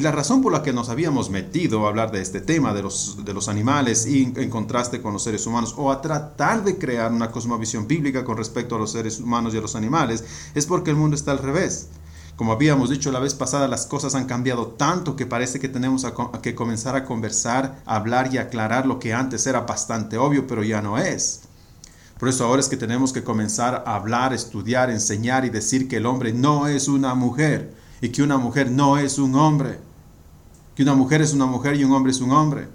Y la razón por la que nos habíamos metido a hablar de este tema de los, de los animales y en contraste con los seres humanos o a tratar de crear una cosmovisión bíblica con respecto a los seres humanos y a los animales es porque el mundo está al revés. Como habíamos dicho la vez pasada, las cosas han cambiado tanto que parece que tenemos que comenzar a conversar, a hablar y aclarar lo que antes era bastante obvio, pero ya no es. Por eso ahora es que tenemos que comenzar a hablar, estudiar, enseñar y decir que el hombre no es una mujer y que una mujer no es un hombre. Que una mujer es una mujer y un hombre es un hombre.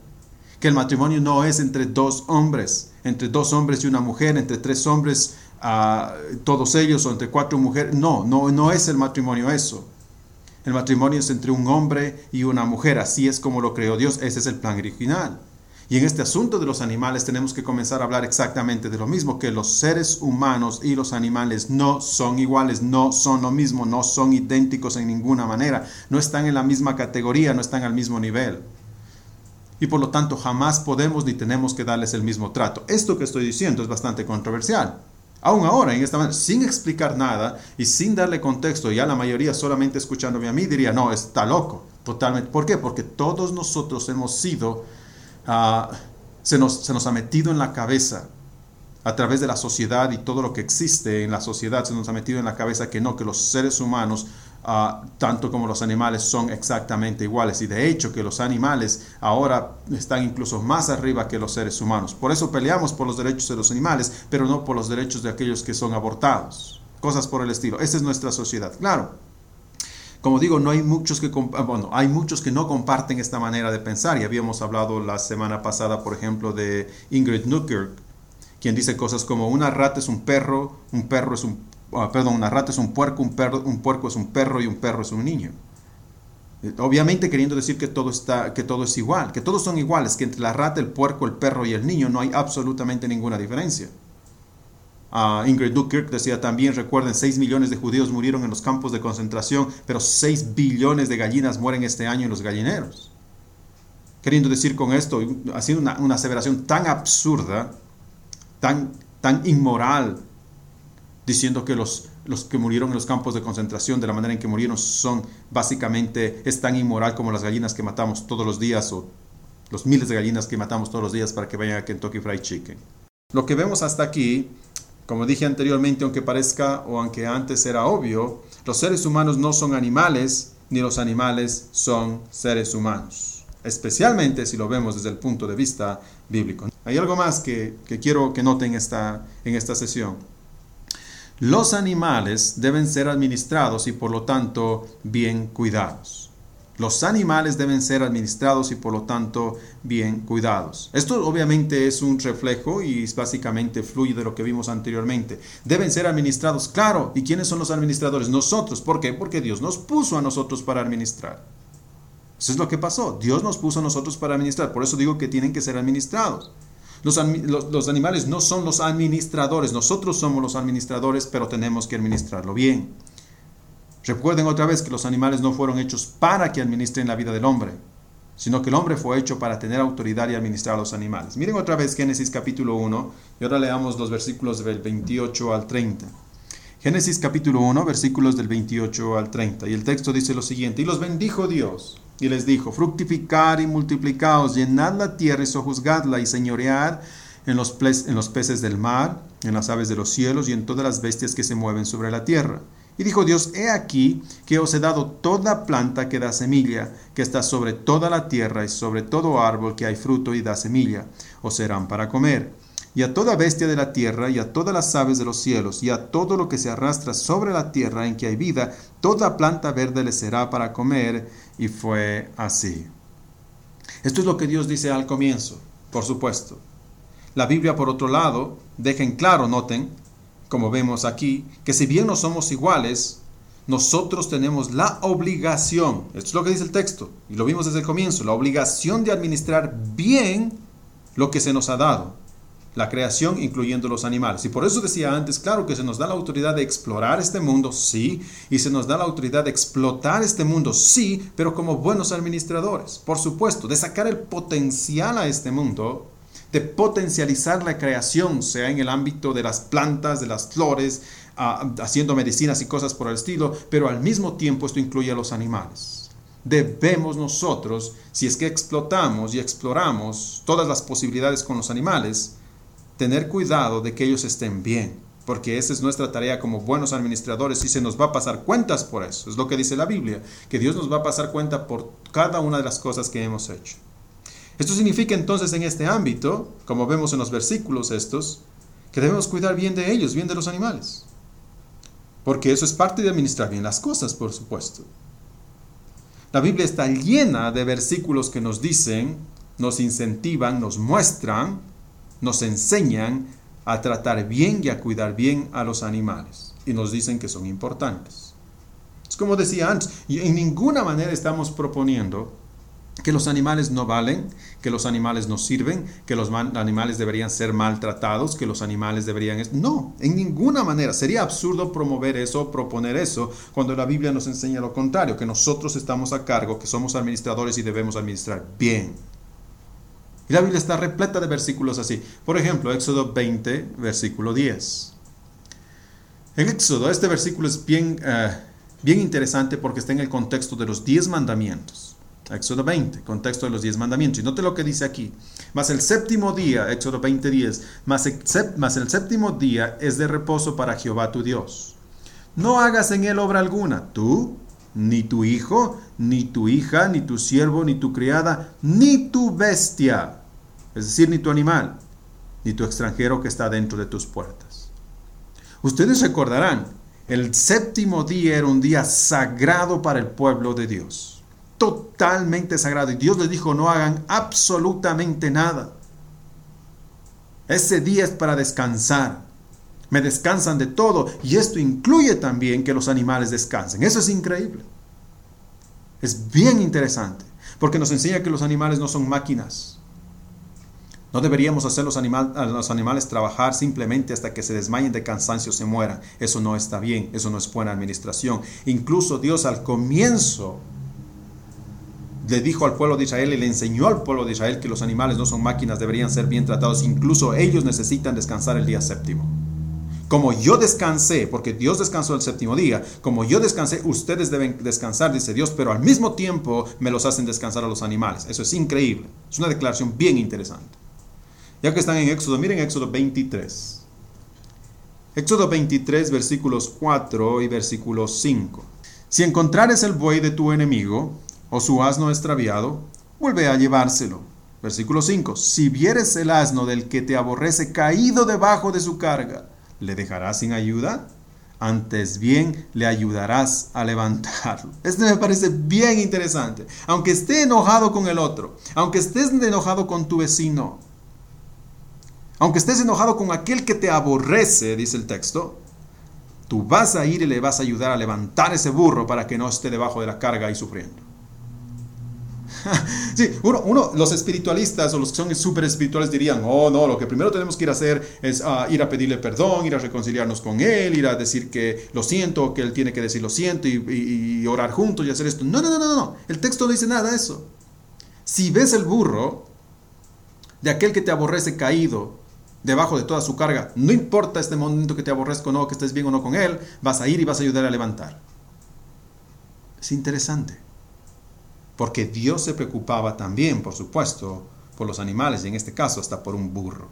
Que el matrimonio no es entre dos hombres, entre dos hombres y una mujer, entre tres hombres, a todos ellos o entre cuatro mujeres. No, no, no es el matrimonio eso. El matrimonio es entre un hombre y una mujer. Así es como lo creó Dios. Ese es el plan original. Y en este asunto de los animales tenemos que comenzar a hablar exactamente de lo mismo, que los seres humanos y los animales no son iguales, no son lo mismo, no son idénticos en ninguna manera, no están en la misma categoría, no están al mismo nivel. Y por lo tanto jamás podemos ni tenemos que darles el mismo trato. Esto que estoy diciendo es bastante controversial. Aún ahora, en esta manera, sin explicar nada y sin darle contexto, ya la mayoría solamente escuchándome a mí diría, no, está loco, totalmente. ¿Por qué? Porque todos nosotros hemos sido Ah, se, nos, se nos ha metido en la cabeza a través de la sociedad y todo lo que existe en la sociedad, se nos ha metido en la cabeza que no, que los seres humanos, ah, tanto como los animales, son exactamente iguales. Y de hecho que los animales ahora están incluso más arriba que los seres humanos. Por eso peleamos por los derechos de los animales, pero no por los derechos de aquellos que son abortados. Cosas por el estilo. Esa es nuestra sociedad. Claro, como digo, no hay muchos que ah, bueno, hay muchos que no comparten esta manera de pensar y habíamos hablado la semana pasada, por ejemplo, de Ingrid Newkirk, quien dice cosas como una rata es un perro, un perro es un ah, perdón, una rata es un puerco, un perro, un puerco es un perro y un perro es un niño. Eh, obviamente queriendo decir que todo está que todo es igual, que todos son iguales, que entre la rata, el puerco, el perro y el niño no hay absolutamente ninguna diferencia. Ingrid Dukirk decía también, recuerden, 6 millones de judíos murieron en los campos de concentración, pero 6 billones de gallinas mueren este año en los gallineros. Queriendo decir con esto, haciendo una, una aseveración tan absurda, tan, tan inmoral, diciendo que los, los que murieron en los campos de concentración, de la manera en que murieron, son básicamente, es tan inmoral como las gallinas que matamos todos los días o los miles de gallinas que matamos todos los días para que vayan a Kentucky Fried Chicken. Lo que vemos hasta aquí como dije anteriormente, aunque parezca o aunque antes era obvio, los seres humanos no son animales, ni los animales son seres humanos, especialmente si lo vemos desde el punto de vista bíblico. Hay algo más que, quiero que noten esta, en esta sesión. Los animales deben ser administrados y por lo tanto bien cuidados. Los animales deben ser administrados y por lo tanto bien cuidados. Esto obviamente es un reflejo y básicamente fluye de lo que vimos anteriormente. Deben ser administrados, claro. ¿Y quiénes son los administradores? Nosotros. ¿Por qué? Porque Dios nos puso a nosotros para administrar. Eso es lo que pasó. Dios nos puso a nosotros para administrar. Por eso digo que tienen que ser administrados. Los, los, animales no son los administradores. Nosotros somos los administradores, pero tenemos que administrarlo bien. Recuerden otra vez que los animales no fueron hechos para que administren la vida del hombre, sino que el hombre fue hecho para tener autoridad y administrar a los animales. Miren otra vez Génesis capítulo 1 y ahora leamos los versículos del 28 al 30. Génesis capítulo 1, versículos del 28 al 30. Y el texto dice lo siguiente, y los bendijo Dios, y les dijo, fructificar y multiplicaos, llenad la tierra y sojuzgadla y señoread en los peces del mar, en las aves de los cielos y en todas las bestias que se mueven sobre la tierra y dijo Dios, he aquí que os he dado toda planta que da semilla, que está sobre toda la tierra y sobre todo árbol que hay fruto y da semilla, os serán para comer. Y a toda bestia de la tierra, y a todas las aves de los cielos, y a todo lo que se arrastra sobre la tierra en que hay vida, toda planta verde le será para comer. Y fue así. Esto es lo que Dios dice al comienzo, por supuesto. La Biblia, por otro lado, deja en claro, noten, como vemos aquí, que si bien no somos iguales, nosotros tenemos la obligación, esto es lo que dice el texto, y lo vimos desde el comienzo, la obligación de administrar bien lo que se nos ha dado, la creación incluyendo los animales. Y por eso decía antes, claro que se nos da la autoridad de explorar este mundo, sí, y se nos da la autoridad de explotar este mundo, sí, pero como buenos administradores, por supuesto, de sacar el potencial a este mundo de potencializar la creación, sea en el ámbito de las plantas, de las flores, ah, haciendo medicinas y cosas por el estilo, pero al mismo tiempo esto incluye a los animales. debemos nosotros, si es que explotamos y exploramos todas las posibilidades con los animales, tener cuidado de que ellos estén bien, porque esa es nuestra tarea como buenos administradores y se nos va a pasar cuentas por eso. Es lo que dice la Biblia, que Dios nos va a pasar cuenta por cada una de las cosas que hemos hecho. Esto significa entonces en este ámbito, como vemos en los versículos estos, que debemos cuidar bien de ellos, bien de los animales. Porque eso es parte de administrar bien las cosas, por supuesto. La Biblia está llena de versículos que nos dicen, nos incentivan, nos muestran, nos enseñan a tratar bien y a cuidar bien a los animales. Y nos dicen que son importantes. Es como decía antes, y en ninguna manera estamos proponiendo que los animales no valen, que los animales no sirven, que los animales deberían ser maltratados, que los animales deberían... No, en ninguna manera. Sería absurdo promover eso, proponer eso, cuando la Biblia nos enseña lo contrario, que nosotros estamos a cargo, que somos administradores y debemos administrar bien. Y la Biblia está repleta de versículos así. Por ejemplo, Éxodo 20, versículo 10. En Éxodo, este versículo es bien, eh, bien interesante porque está en el contexto de los diez mandamientos. Éxodo 20, contexto de los diez mandamientos. Y note lo que dice aquí. Mas el séptimo día, Éxodo 20, 10, mas, mas el séptimo día es de reposo para Jehová tu Dios. No hagas en él obra alguna, tú, ni tu hijo, ni tu hija, ni tu siervo, ni tu criada, ni tu bestia, es decir, ni tu animal, ni tu extranjero que está dentro de tus puertas. Ustedes recordarán, el séptimo día era un día sagrado para el pueblo de Dios totalmente sagrado. Y Dios les dijo, no hagan absolutamente nada. Ese día es para descansar. Me descansan de todo. Y esto incluye también que los animales descansen. Eso es increíble. Es bien interesante. Porque nos enseña que los animales no son máquinas. No deberíamos hacer los, a los animales trabajar simplemente hasta que se desmayen de cansancio, se mueran. Eso no está bien, eso no es buena administración. Incluso Dios al comienzo le dijo al pueblo de Israel y le enseñó al pueblo de Israel que los animales no son máquinas, deberían ser bien tratados, incluso ellos necesitan descansar el día séptimo. Como yo descansé, porque Dios descansó el séptimo día, como yo descansé, ustedes deben descansar, dice Dios, pero al mismo tiempo me los hacen descansar a los animales. Eso es increíble. Es una declaración bien interesante. Ya que están en Éxodo, miren Éxodo 23. Éxodo 23, versículos 4 y versículos 5. Si encontrares el buey de tu enemigo, o su asno extraviado, vuelve a llevárselo. Versículo 5. Si vieres el asno del que te aborrece caído debajo de su carga, ¿le dejarás sin ayuda? Antes bien le ayudarás a levantarlo. Este me parece bien interesante. Aunque esté enojado con el otro, aunque estés enojado con tu vecino, aunque estés enojado con aquel que te aborrece, dice el texto, tú vas a ir y le vas a ayudar a levantar ese burro para que no esté debajo de la carga y sufriendo. sí, uno, los espiritualistas o los que son súper espirituales dirían, oh no, lo que primero tenemos que ir a hacer es ah, ir a pedirle perdón, ir a reconciliarnos con Él, ir a decir que lo siento, que Él tiene que decir lo siento y, orar juntos y hacer esto. No, no, no, no, no, el texto no dice nada de eso. Si ves el burro de aquel que te aborrece caído debajo de toda su carga, no importa este momento que te aborrezca o no, que estés bien o no con Él, vas a ir y vas a ayudar a levantar. Es interesante porque Dios se preocupaba también, por supuesto, por los animales y en este caso hasta por un burro,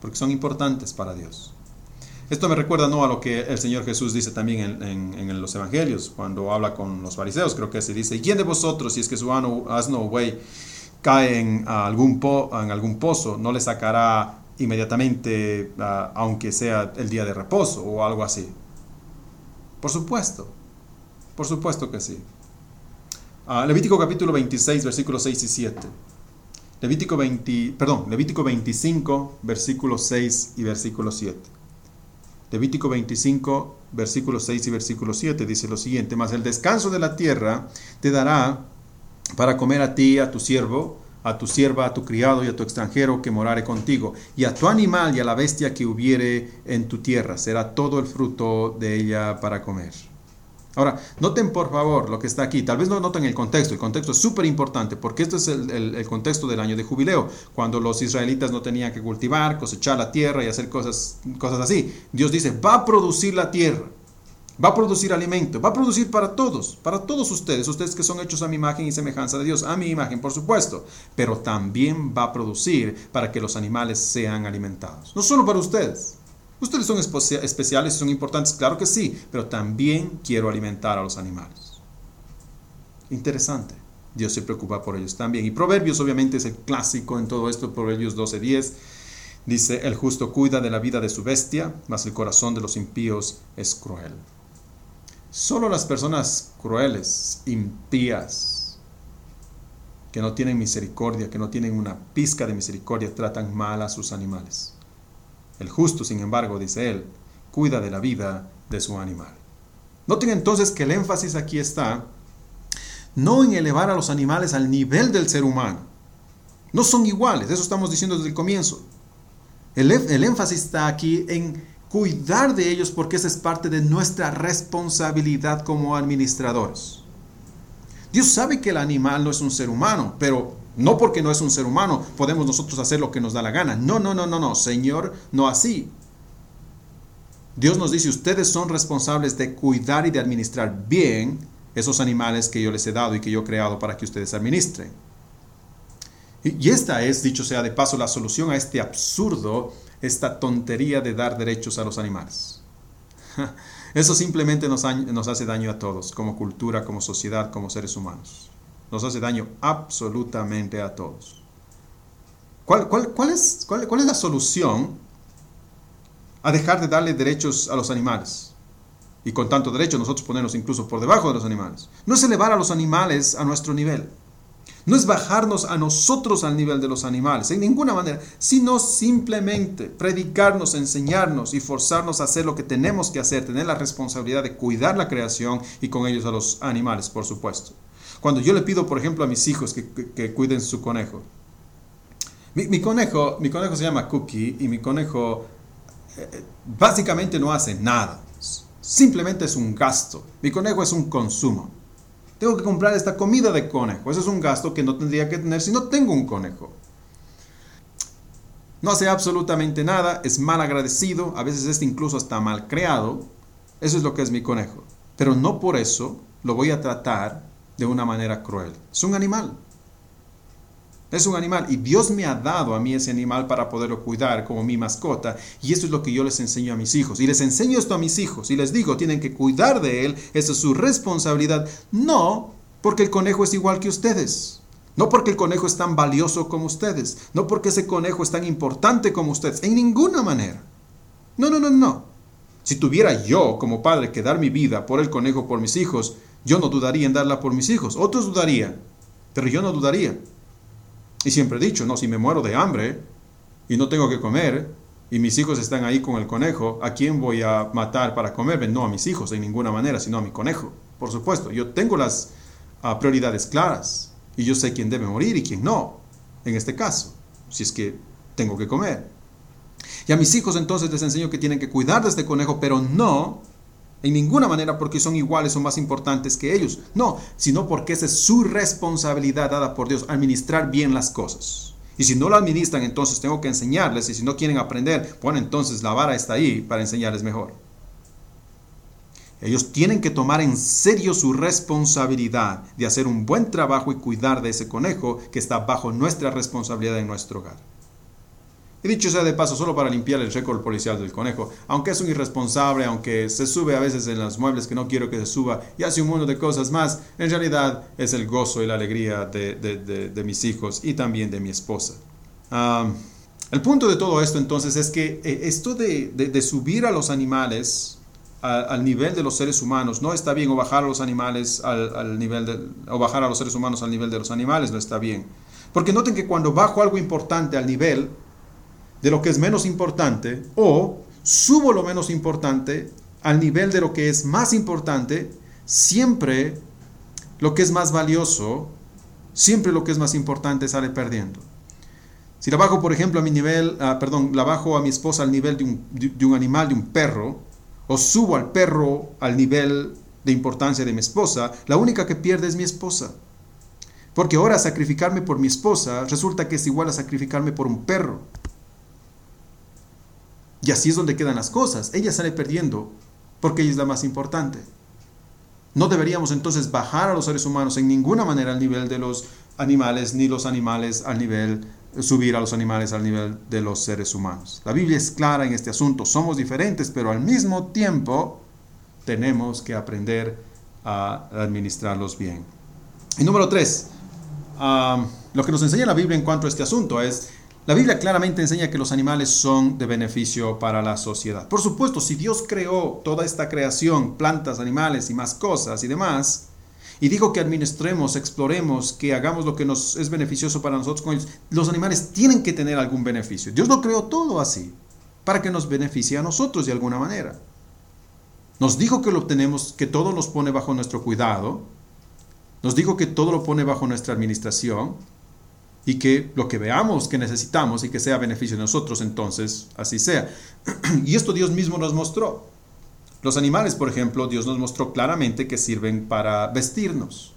porque son importantes para Dios. Esto me recuerda ¿no? a lo que el Señor Jesús dice también en, los Evangelios, cuando habla con los fariseos, creo que se dice, ¿quién de vosotros, si es que su asno o buey cae en algún, en algún pozo, no le sacará inmediatamente, aunque sea el día de reposo o algo así? Por supuesto, por supuesto que sí. Ah, Levítico capítulo 26, versículos 6 y 7. Levítico, 20, perdón, Levítico 25, versículos 6 y versículo 7. Levítico 25, versículos 6 y versículo 7 dice lo siguiente, mas el descanso de la tierra te dará para comer a ti, a tu siervo, a tu sierva, a tu criado y a tu extranjero que morare contigo, y a tu animal y a la bestia que hubiere en tu tierra. Será todo el fruto de ella para comer. Ahora, noten por favor lo que está aquí. Tal vez no noten el contexto. El contexto es súper importante porque esto es el, contexto del año de jubileo, cuando los israelitas no tenían que cultivar, cosechar la tierra y hacer cosas, cosas así. Dios dice, va a producir la tierra. Va a producir alimento, va a producir para todos, para todos ustedes, ustedes que son hechos a mi imagen y semejanza de Dios, a mi imagen por supuesto, pero también va a producir para que los animales sean alimentados. No solo para ustedes. Ustedes son especiales y son importantes, claro que sí, pero también quiero alimentar a los animales. Interesante. Dios se preocupa por ellos también. Y Proverbios obviamente es el clásico en todo esto, Proverbios 12:10. Dice, el justo cuida de la vida de su bestia, mas el corazón de los impíos es cruel. Solo las personas crueles, impías, que no tienen misericordia, que no tienen una pizca de misericordia, tratan mal a sus animales. El justo, sin embargo, dice él, cuida de la vida de su animal. Noten entonces que el énfasis aquí está no en elevar a los animales al nivel del ser humano. No son iguales, eso estamos diciendo desde el comienzo. El, el énfasis está aquí en cuidar de ellos porque esa es parte de nuestra responsabilidad como administradores. Dios sabe que el animal no es un ser humano, pero no porque no es un ser humano podemos nosotros hacer lo que nos da la gana. No, no, no, no, no, Señor, no así. Dios nos dice, ustedes son responsables de cuidar y de administrar bien esos animales que yo les he dado y que yo he creado para que ustedes administren. Y esta es, dicho sea de paso, la solución a este absurdo esta tontería de dar derechos a los animales. Eso simplemente nos, hace daño a todos, como cultura, como sociedad, como seres humanos. Nos hace daño absolutamente a todos. ¿Cuál, es, es la solución a dejar de darle derechos a los animales? Y con tanto derecho nosotros ponernos incluso por debajo de los animales. No es elevar a los animales a nuestro nivel. No es bajarnos a nosotros al nivel de los animales, en ninguna manera, sino simplemente predicarnos, enseñarnos y forzarnos a hacer lo que tenemos que hacer, tener la responsabilidad de cuidar la creación y con ellos a los animales, por supuesto. Cuando yo le pido, por ejemplo, a mis hijos que, cuiden su conejo, mi, conejo, mi conejo se llama Cookie y mi conejo eh, básicamente no hace nada, simplemente es un gasto. Mi conejo es un consumo. Tengo que comprar esta comida de conejo. Ese es un gasto que no tendría que tener si no tengo un conejo. No hace absolutamente nada, es mal agradecido, a veces es incluso hasta mal creado. Eso es lo que es mi conejo. Pero no por eso lo voy a tratar de una manera cruel. Es un animal. Es un animal y Dios me ha dado a mí ese animal para poderlo cuidar como mi mascota y eso es lo que yo les enseño a mis hijos. Y les enseño esto a mis hijos y les digo, tienen que cuidar de él, esa es su responsabilidad. No porque el conejo es igual que ustedes. No porque el conejo es tan valioso como ustedes. No porque ese conejo es tan importante como ustedes. En ninguna manera. No, no, no, no. Si tuviera yo como padre que dar mi vida por el conejo por mis hijos, yo no dudaría en darla por mis hijos. Otros dudarían, pero yo no dudaría. Y siempre he dicho, no, si me muero de hambre y no tengo que comer y mis hijos están ahí con el conejo, ¿a quién voy a matar para comer? No a mis hijos de ninguna manera, sino a mi conejo. Por supuesto, yo tengo las ah, prioridades claras y yo sé quién debe morir y quién no, en este caso, si es que tengo que comer. Y a mis hijos entonces les enseño que tienen que cuidar de este conejo, pero no en ninguna manera porque son iguales o más importantes que ellos. No, sino porque esa es su responsabilidad dada por Dios, administrar bien las cosas. Y si no lo administran, entonces tengo que enseñarles. Y si no quieren aprender, bueno, entonces la vara está ahí para enseñarles mejor. Ellos tienen que tomar en serio su responsabilidad de hacer un buen trabajo y cuidar de ese conejo que está bajo nuestra responsabilidad en nuestro hogar. Y dicho sea de paso, solo para limpiar el récord policial del conejo, aunque es un irresponsable, aunque se sube a veces en los muebles que no quiero que se suba y hace un mundo de cosas más, en realidad es el gozo y la alegría de, mis hijos y también de mi esposa. el punto de todo esto entonces es que eh, esto de, subir a los animales al nivel de los seres humanos no está bien o bajar a los animales al, al nivel de, o bajar a los seres humanos al nivel de los animales no está bien. Porque noten que cuando bajo algo importante al nivel de lo que es menos importante o subo lo menos importante al nivel de lo que es más importante, siempre lo que es más valioso, siempre lo que es más importante sale perdiendo. Si la bajo, por ejemplo, a mi nivel, ah, perdón, la bajo a mi esposa al nivel de un, de un animal, de un perro, o subo al perro al nivel de importancia de mi esposa, la única que pierde es mi esposa. Porque ahora sacrificarme por mi esposa resulta que es igual a sacrificarme por un perro. Y así es donde quedan las cosas. Ella sale perdiendo porque ella es la más importante. No deberíamos entonces bajar a los seres humanos en ninguna manera al nivel de los animales, ni los animales al nivel, subir a los animales al nivel de los seres humanos. La Biblia es clara en este asunto, somos diferentes, pero al mismo tiempo tenemos que aprender a administrarlos bien. Y número tres, lo que nos enseña la Biblia en cuanto a este asunto es, la Biblia claramente enseña que los animales son de beneficio para la sociedad. Por supuesto, si Dios creó toda esta creación, plantas, animales y más cosas y demás, y dijo que administremos, exploremos, que hagamos lo que nos es beneficioso para nosotros con ellos, los animales tienen que tener algún beneficio. Dios lo creó todo así, para que nos beneficie a nosotros de alguna manera. Nos dijo que lo tenemos, que todo nos pone bajo nuestro cuidado, nos dijo que todo lo pone bajo nuestra administración y que lo que veamos que necesitamos y que sea beneficio de nosotros, entonces así sea. y esto Dios mismo nos mostró. Los animales, por ejemplo, Dios nos mostró claramente que sirven para vestirnos.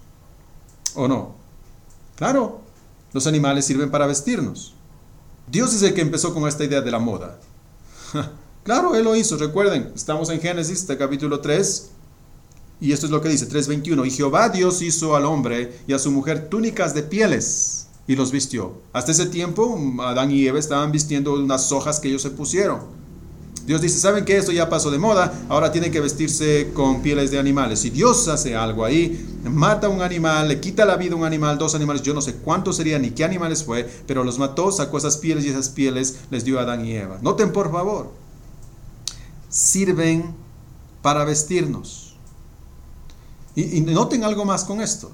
¿O no? Claro, los animales sirven para vestirnos. Dios es el que empezó con esta idea de la moda. claro, Él lo hizo, recuerden, estamos en Génesis, capítulo 3, y esto es lo que dice 3.21. Y Jehová Dios hizo al hombre y a su mujer túnicas de pieles y los vistió. Hasta ese tiempo Adán y Eva estaban vistiendo unas hojas que ellos se pusieron. Dios dice, ¿saben qué? Esto ya pasó de moda, ahora tienen que vestirse con pieles de animales. Si Dios hace algo ahí, mata a un animal, le quita la vida a un animal, dos animales, yo no sé cuántos serían ni qué animales fue, pero los mató, sacó esas pieles y esas pieles les dio a Adán y Eva. Noten por favor, sirven para vestirnos. Y, noten algo más con esto.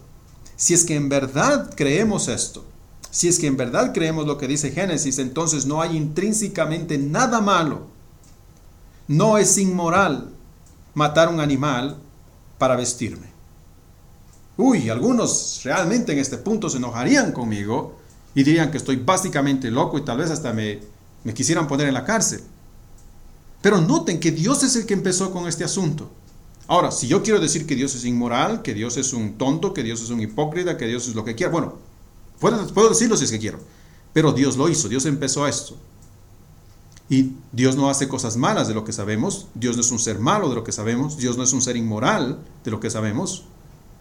Si es que en verdad creemos esto, si es que en verdad creemos lo que dice Génesis, entonces no hay intrínsecamente nada malo. No es inmoral matar un animal para vestirme. Uy, algunos realmente en este punto se enojarían conmigo y dirían que estoy básicamente loco y tal vez hasta me, me quisieran poner en la cárcel. Pero noten que Dios es el que empezó con este asunto. Ahora, si yo quiero decir que Dios es inmoral, que Dios es un tonto, que Dios es un hipócrita, que Dios es lo que quiera, bueno, puedo, decirlo si es que quiero, pero Dios lo hizo, Dios empezó esto. Y Dios no hace cosas malas de lo que sabemos, Dios no es un ser malo de lo que sabemos, Dios no es un ser inmoral de lo que sabemos.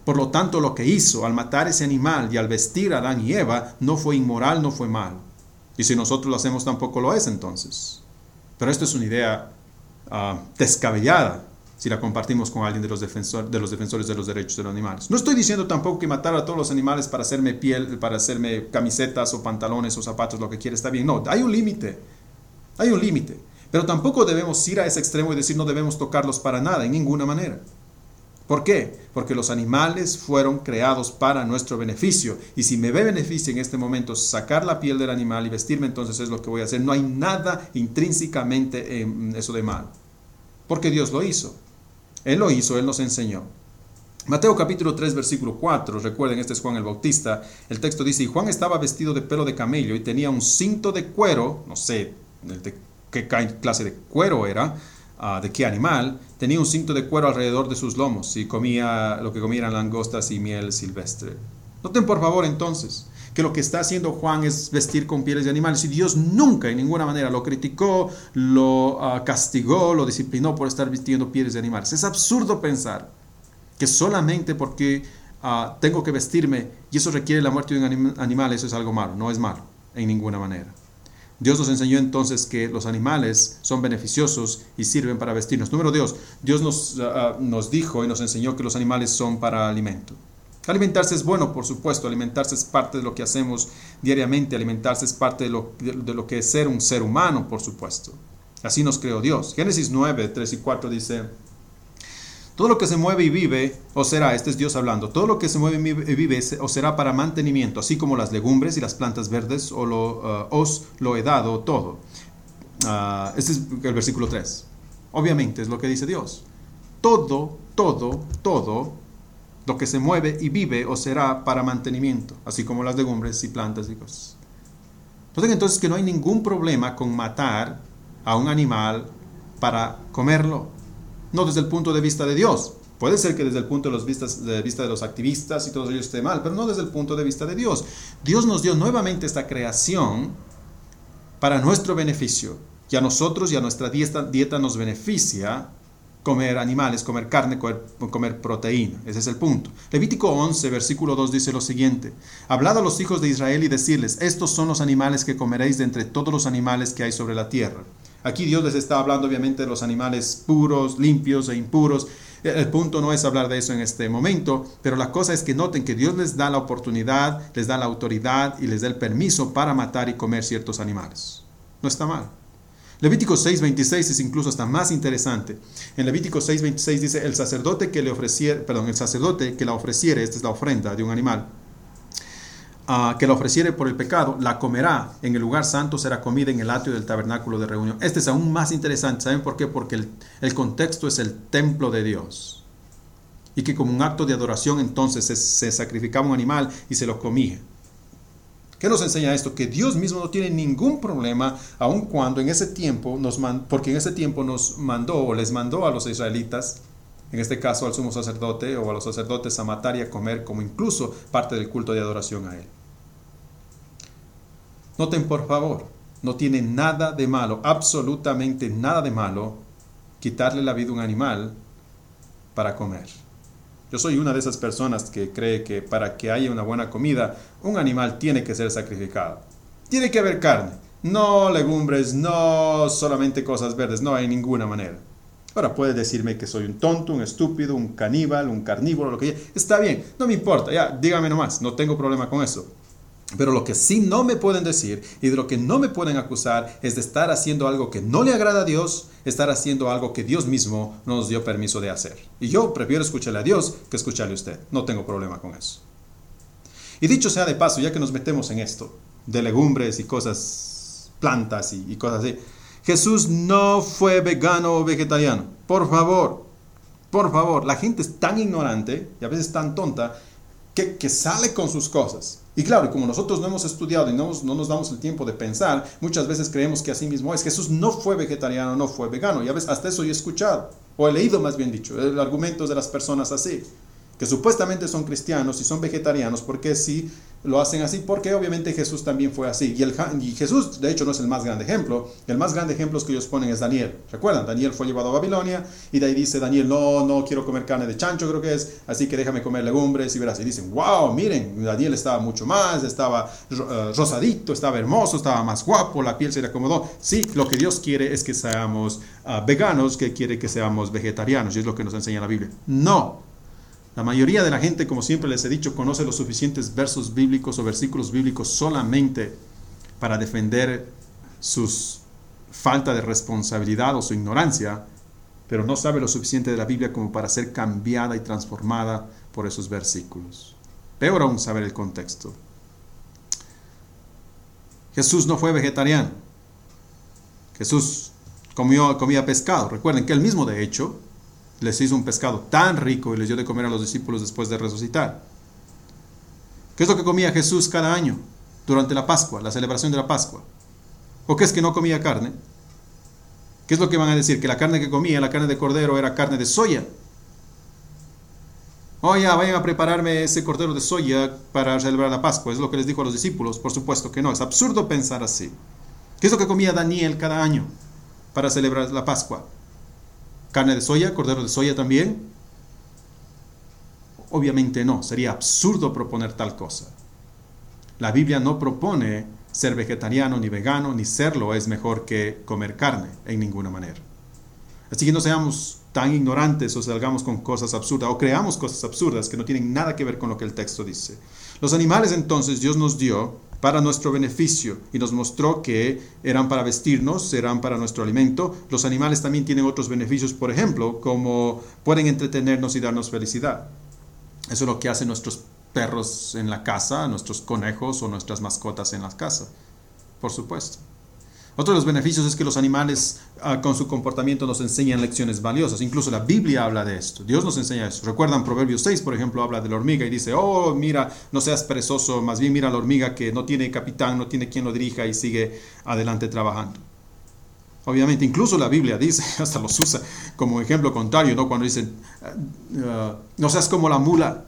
Por lo tanto, lo que hizo al matar ese animal y al vestir a Adán y Eva no fue inmoral, no fue mal. Y si nosotros lo hacemos tampoco lo es entonces. Pero esto es una idea ah, descabellada si la compartimos con alguien de los, de los defensores de los derechos de los animales. No estoy diciendo tampoco que matar a todos los animales para hacerme piel, para hacerme camisetas o pantalones o zapatos, lo que quiera, está bien. No, hay un límite. Hay un límite. Pero tampoco debemos ir a ese extremo y decir no debemos tocarlos para nada, en ninguna manera. ¿Por qué? Porque los animales fueron creados para nuestro beneficio. Y si me ve beneficio en este momento sacar la piel del animal y vestirme, entonces es lo que voy a hacer. No hay nada intrínsecamente en eso de mal. Porque Dios lo hizo. Él lo hizo, Él nos enseñó. Mateo capítulo 3 versículo 4, recuerden, este es Juan el Bautista, el texto dice, y Juan estaba vestido de pelo de camello y tenía un cinto de cuero, no sé de qué clase de cuero era, ah, de qué animal, tenía un cinto de cuero alrededor de sus lomos y comía lo que comieran langostas y miel silvestre. Noten por favor entonces, que lo que está haciendo Juan es vestir con pieles de animales y Dios nunca en ninguna manera lo criticó, lo ah, castigó, lo disciplinó por estar vistiendo pieles de animales. Es absurdo pensar que solamente porque ah, tengo que vestirme y eso requiere la muerte de un animal, eso es algo malo. No es malo en ninguna manera. Dios nos enseñó entonces que los animales son beneficiosos y sirven para vestirnos. Número dos, Dios nos, ah, nos dijo y nos enseñó que los animales son para alimento. Alimentarse es bueno, por supuesto, alimentarse es parte de lo que hacemos diariamente, alimentarse es parte de lo, de, lo que es ser un ser humano, por supuesto. Así nos creó Dios. Génesis 9, 3 y 4 dice, todo lo que se mueve y vive, o será, este es Dios hablando, todo lo que se mueve y vive o será para mantenimiento, así como las legumbres y las plantas verdes, o lo, uh, os lo he dado todo. Uh, este es el versículo 3. Obviamente es lo que dice Dios. Todo, todo, todo lo que se mueve y vive o será para mantenimiento, así como las legumbres y plantas y cosas. Entonces, entonces que no hay ningún problema con matar a un animal para comerlo, no desde el punto de vista de Dios. Puede ser que desde el punto de, los vistas, de vista de los activistas y todo ello esté mal, pero no desde el punto de vista de Dios. Dios nos dio nuevamente esta creación para nuestro beneficio, y a nosotros y a nuestra dieta nos beneficia comer animales, comer carne, comer, proteína. Ese es el punto. Levítico 11, versículo 2 dice lo siguiente. Hablad a los hijos de Israel y decirles, estos son los animales que comeréis de entre todos los animales que hay sobre la tierra. Aquí Dios les está hablando obviamente de los animales puros, limpios e impuros. El punto no es hablar de eso en este momento, pero la cosa es que noten que Dios les da la oportunidad, les da la autoridad y les da el permiso para matar y comer ciertos animales. No está mal. Levítico 6:26 es incluso hasta más interesante. En Levítico 6:26 dice, el sacerdote que le ofreciere, perdón, el sacerdote que la ofreciere, esta es la ofrenda de un animal, ah, que la ofreciere por el pecado, la comerá en el lugar santo, será comida en el atrio del tabernáculo de reunión. Este es aún más interesante, ¿saben por qué? Porque el, contexto es el templo de Dios. Y que como un acto de adoración entonces se, se sacrificaba un animal y se lo comía. ¿Qué nos enseña esto? Que Dios mismo no tiene ningún problema, aun cuando en ese tiempo nos porque en ese tiempo nos mandó o les mandó a los israelitas, en este caso al sumo sacerdote o a los sacerdotes a matar y a comer como incluso parte del culto de adoración a él. Noten por favor, no tiene nada de malo, absolutamente nada de malo, quitarle la vida a un animal para comer. Yo soy una de esas personas que cree que para que haya una buena comida, un animal tiene que ser sacrificado. Tiene que haber carne, no legumbres, no solamente cosas verdes, no hay ninguna manera. Ahora puede decirme que soy un tonto, un estúpido, un caníbal, un carnívoro, lo que sea. Está bien, no me importa, ya, dígame nomás, no tengo problema con eso. Pero lo que sí no me pueden decir y de lo que no me pueden acusar es de estar haciendo algo que no le agrada a Dios, estar haciendo algo que Dios mismo no nos dio permiso de hacer. Y yo prefiero escucharle a Dios que escucharle a usted. No tengo problema con eso. Y dicho sea de paso, ya que nos metemos en esto, de legumbres y cosas, plantas y, cosas así, Jesús no fue vegano o vegetariano. Por favor, por favor, la gente es tan ignorante y a veces tan tonta que sale con sus cosas. Y claro, como nosotros no hemos estudiado y no, no, nos damos el tiempo de pensar, muchas veces creemos que así mismo es. Jesús no fue vegetariano, no fue vegano. Y a veces hasta eso he escuchado, o he leído más bien dicho, el argumento de las personas así que supuestamente son cristianos y son vegetarianos, porque si lo hacen así? Porque obviamente Jesús también fue así. Y, Jesús, de hecho, no es el más grande ejemplo. El más grande ejemplo que ellos ponen es Daniel. ¿Recuerdan? Daniel fue llevado a Babilonia y de ahí dice Daniel, no, no quiero comer carne de chancho, creo que es, así que déjame comer legumbres y verás. Y dicen, wow, miren, Daniel estaba mucho más, estaba eh, rosadito, estaba hermoso, estaba más guapo, la piel se le acomodó. Sí, lo que Dios quiere es que seamos ah, veganos, que quiere que seamos vegetarianos, y es lo que nos enseña la Biblia. No, la mayoría de la gente, como siempre les he dicho, conoce los suficientes versos bíblicos o versículos bíblicos solamente para defender su falta de responsabilidad o su ignorancia, pero no sabe lo suficiente de la Biblia como para ser cambiada y transformada por esos versículos. Peor aún saber el contexto. Jesús no fue vegetariano. Jesús comió, comía pescado. Recuerden que él mismo, de hecho, les hizo un pescado tan rico y les dio de comer a los discípulos después de resucitar. ¿Qué es lo que comía Jesús cada año durante la Pascua, la celebración de la Pascua? ¿O qué es que no comía carne? ¿Qué es lo que van a decir? Que la carne que comía, la carne de cordero, era carne de soya. Oh, vayan a prepararme ese cordero de soya para celebrar la Pascua. Es lo que les dijo a los discípulos. Por supuesto que no. Es absurdo pensar así. ¿Qué es lo que comía Daniel cada año para celebrar la Pascua? ¿Carne de soya? ¿Cordero de soya también? Obviamente no, sería absurdo proponer tal cosa. La Biblia no propone ser vegetariano ni vegano, ni serlo es mejor que comer carne en ninguna manera. Así que no seamos tan ignorantes o salgamos con cosas absurdas o creamos cosas absurdas que no tienen nada que ver con lo que el texto dice. Los animales entonces Dios nos dio para nuestro beneficio y nos mostró que eran para vestirnos, eran para nuestro alimento. Los animales también tienen otros beneficios, por ejemplo, como pueden entretenernos y darnos felicidad. Eso es lo que hacen nuestros perros en la casa, nuestros conejos o nuestras mascotas en la casa, por supuesto. Otro de los beneficios es que los animales ah, con su comportamiento nos enseñan lecciones valiosas. Incluso la Biblia habla de esto. Dios nos enseña eso. Recuerdan Proverbios 6, por ejemplo, habla de la hormiga y dice, oh, mira, no seas perezoso, más bien mira la hormiga que no tiene capitán, no tiene quien lo dirija y sigue adelante trabajando. Obviamente, incluso la Biblia dice, hasta los usa como ejemplo contrario, ¿no? Cuando dicen, ah, ah, no seas como la mula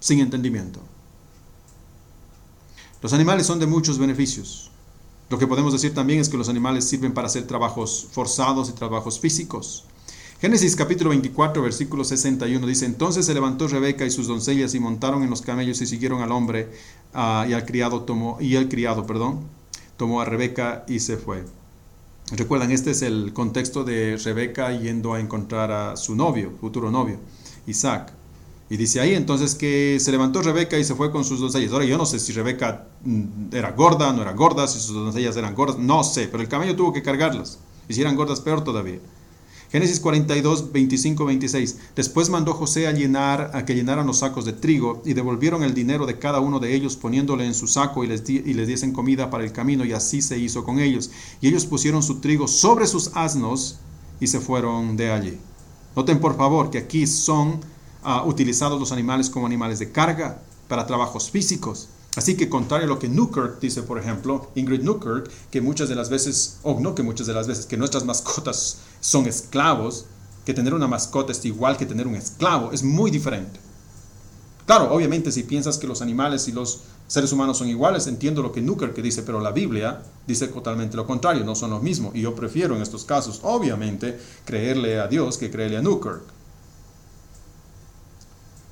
sin entendimiento. Los animales son de muchos beneficios. Lo que podemos decir también es que los animales sirven para hacer trabajos forzados y trabajos físicos. Génesis capítulo 24, versículo 61 dice, entonces se levantó Rebeca y sus doncellas y montaron en los camellos y siguieron al hombre uh, y al criado tomó, y el criado, perdón, tomó a Rebeca y se fue. Recuerdan, este es el contexto de Rebeca yendo a encontrar a su novio, futuro novio, Isaac. Y dice ahí entonces que se levantó Rebeca y se fue con sus doncellas. Ahora yo no sé si Rebeca mm, era gorda, no era gorda, si sus doncellas eran gordas, no sé, pero el camello tuvo que cargarlas. Y si eran gordas, peor todavía. Génesis 42, 25, 26. Después mandó José a llenar, a que llenaran los sacos de trigo y devolvieron el dinero de cada uno de ellos poniéndole en su saco y les, y les diesen comida para el camino y así se hizo con ellos. Y ellos pusieron su trigo sobre sus asnos y se fueron de allí. Noten por favor que aquí son uh, utilizados los animales como animales de carga para trabajos físicos. Así que contrario a lo que Newkirk dice, por ejemplo, Ingrid Newkirk, que muchas de las veces, o no que muchas de las veces, que nuestras mascotas son esclavos, que tener una mascota es igual que tener un esclavo, es muy diferente. Claro, obviamente si piensas que los animales y los seres humanos son iguales, entiendo lo que Newkirk dice, pero la Biblia dice totalmente lo contrario, no son lo mismo. Y yo prefiero en estos casos, obviamente, creerle a Dios que creerle a Newkirk.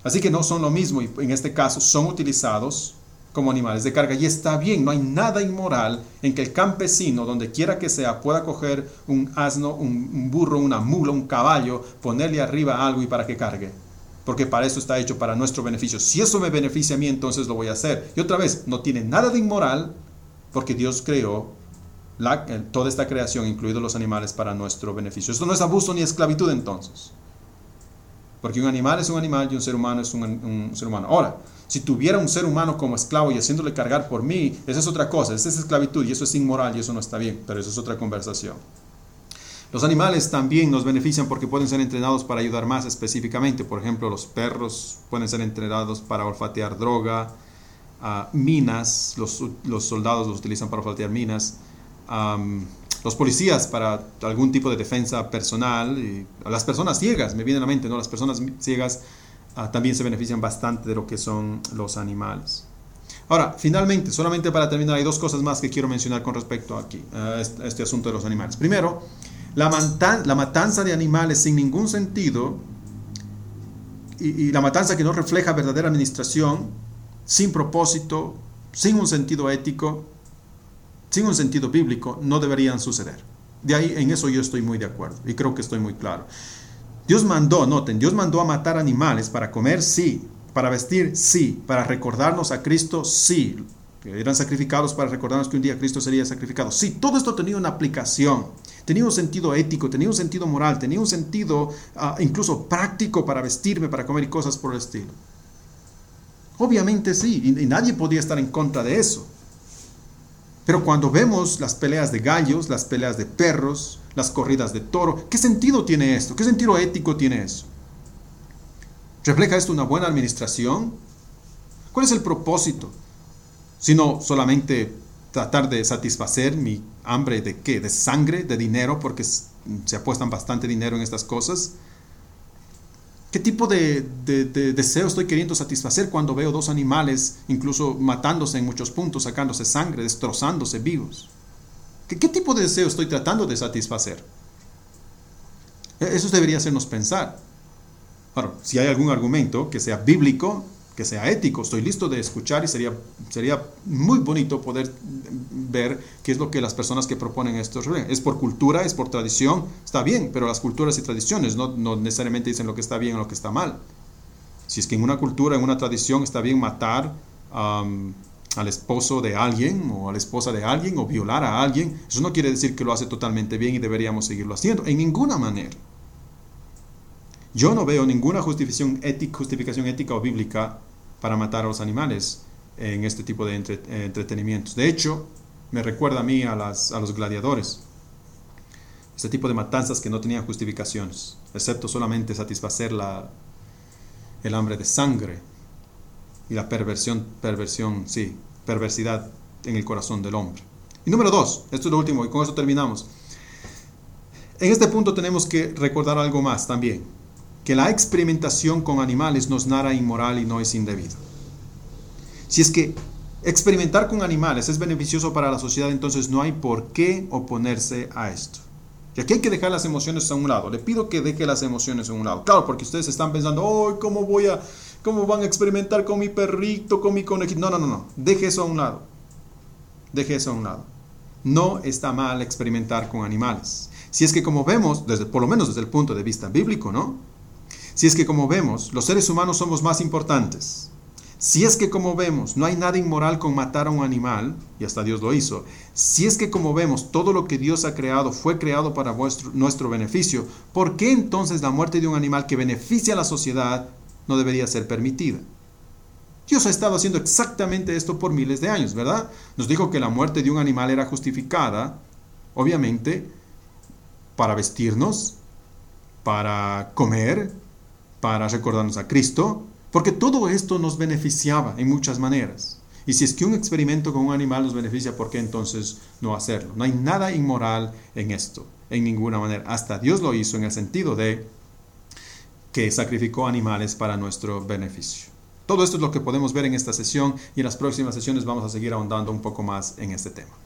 Así que no son lo mismo y en este caso son utilizados como animales de carga. Y está bien, no hay nada inmoral en que el campesino, donde quiera que sea, pueda coger un asno, un, burro, una mula, un caballo, ponerle arriba algo y para que cargue. Porque para eso está hecho, para nuestro beneficio. Si eso me beneficia a mí, entonces lo voy a hacer. Y otra vez, no tiene nada de inmoral, porque Dios creó toda esta creación, incluidos los animales, para nuestro beneficio. Esto no es abuso ni esclavitud entonces. Porque un animal es un animal y un ser humano es un, un ser humano. Ahora, si tuviera un ser humano como esclavo y haciéndole cargar por mí, esa es otra cosa, esa es esclavitud y eso es inmoral y eso no está bien, pero eso es otra conversación. Los animales también nos benefician porque pueden ser entrenados para ayudar más específicamente. Por ejemplo, los perros pueden ser entrenados para olfatear droga, uh, minas, los, los, soldados los utilizan para olfatear minas, um, los policías para algún tipo de defensa personal, y las personas ciegas, me viene a la mente, ¿no? Las personas ciegas Ah, también se benefician bastante de lo que son los animales. Ahora, finalmente, solamente para terminar, hay dos cosas más que quiero mencionar con respecto aquí, a este, asunto de los animales. Primero, la, la, matanza de animales sin ningún sentido y, y la matanza que no refleja verdadera administración, sin propósito, sin un sentido ético, sin un sentido bíblico, no deberían suceder. De ahí, en eso yo estoy muy de acuerdo y creo que estoy muy claro. Dios mandó, noten, Dios mandó a matar animales para comer, sí, para vestir, sí, para recordarnos a Cristo, sí, eran sacrificados para recordarnos que un día Cristo sería sacrificado. Sí, todo esto tenía una aplicación, tenía un sentido ético, tenía un sentido moral, tenía un sentido uh, incluso práctico para vestirme, para comer y cosas por el estilo. Obviamente sí, y nadie podía estar en contra de eso. Pero cuando vemos las peleas de gallos, las peleas de perros, las corridas de toro, ¿qué sentido tiene esto? ¿Qué sentido ético tiene eso? ¿Refleja esto una buena administración? ¿Cuál es el propósito? Sino solamente tratar de satisfacer mi hambre de qué? De sangre, de dinero, porque se apuestan bastante dinero en estas cosas. ¿Qué tipo de, deseo estoy queriendo satisfacer cuando veo dos animales incluso matándose en muchos puntos, sacándose sangre, destrozándose vivos? ¿Qué, qué tipo de deseo estoy tratando de satisfacer? E, eso debería hacernos pensar. Ahora, si hay algún argumento que sea bíblico, que sea ético. Estoy listo de escuchar y sería, sería muy bonito poder ver qué es lo que las personas que proponen esto es por cultura, es por tradición, está bien, pero las culturas y tradiciones no, no necesariamente dicen lo que está bien o lo que está mal. Si es que en una cultura, en una tradición está bien matar al esposo de alguien o a la esposa de alguien o violar a alguien, eso no quiere decir que lo hace totalmente bien y deberíamos seguirlo haciendo, en ninguna manera. Yo no veo ninguna justificación ética, justificación ética o bíblica para matar a los animales en este tipo de eh, entretenimientos. De hecho, me recuerda a mí a, las, a los gladiadores. Este tipo de matanzas que no tenían justificaciones, excepto solamente satisfacer la, el hambre de sangre y la perversión, perversión, sí, perversidad en el corazón del hombre. Y número dos, esto es lo último y con eso terminamos. En este punto tenemos que recordar algo más también que la experimentación con animales no es nada inmoral y no es indebido. Si es que experimentar con animales es beneficioso para la sociedad, entonces no hay por qué oponerse a esto. Y aquí hay que dejar las emociones a un lado. Le pido que deje las emociones a un lado. Claro, porque ustedes están pensando, oh, ¿cómo voy a, cómo van a experimentar con mi perrito, con mi conejito? No, no, no, no. Deje eso a un lado. Deje eso a un lado. No está mal experimentar con animales. Si es que como vemos, desde, por lo menos desde el punto de vista bíblico, ¿no? Si es que como vemos, los seres humanos somos más importantes. Si es que como vemos, no hay nada inmoral con matar a un animal, y hasta Dios lo hizo, si es que como vemos, todo lo que Dios ha creado fue creado para nuestro beneficio, ¿por qué entonces la muerte de un animal que beneficia a la sociedad no debería ser permitida? Dios ha estado haciendo exactamente esto por miles de años, ¿verdad? Nos dijo que la muerte de un animal era justificada, obviamente, para vestirnos, para comer, para recordarnos a Cristo, porque todo esto nos beneficiaba en muchas maneras. Y si es que un experimento con un animal nos beneficia, ¿por qué entonces no hacerlo? No hay nada inmoral en esto, en ninguna manera. Hasta Dios lo hizo en el sentido de que sacrificó animales para nuestro beneficio. Todo esto es lo que podemos ver en esta sesión y en las próximas sesiones vamos a seguir ahondando un poco más en este tema.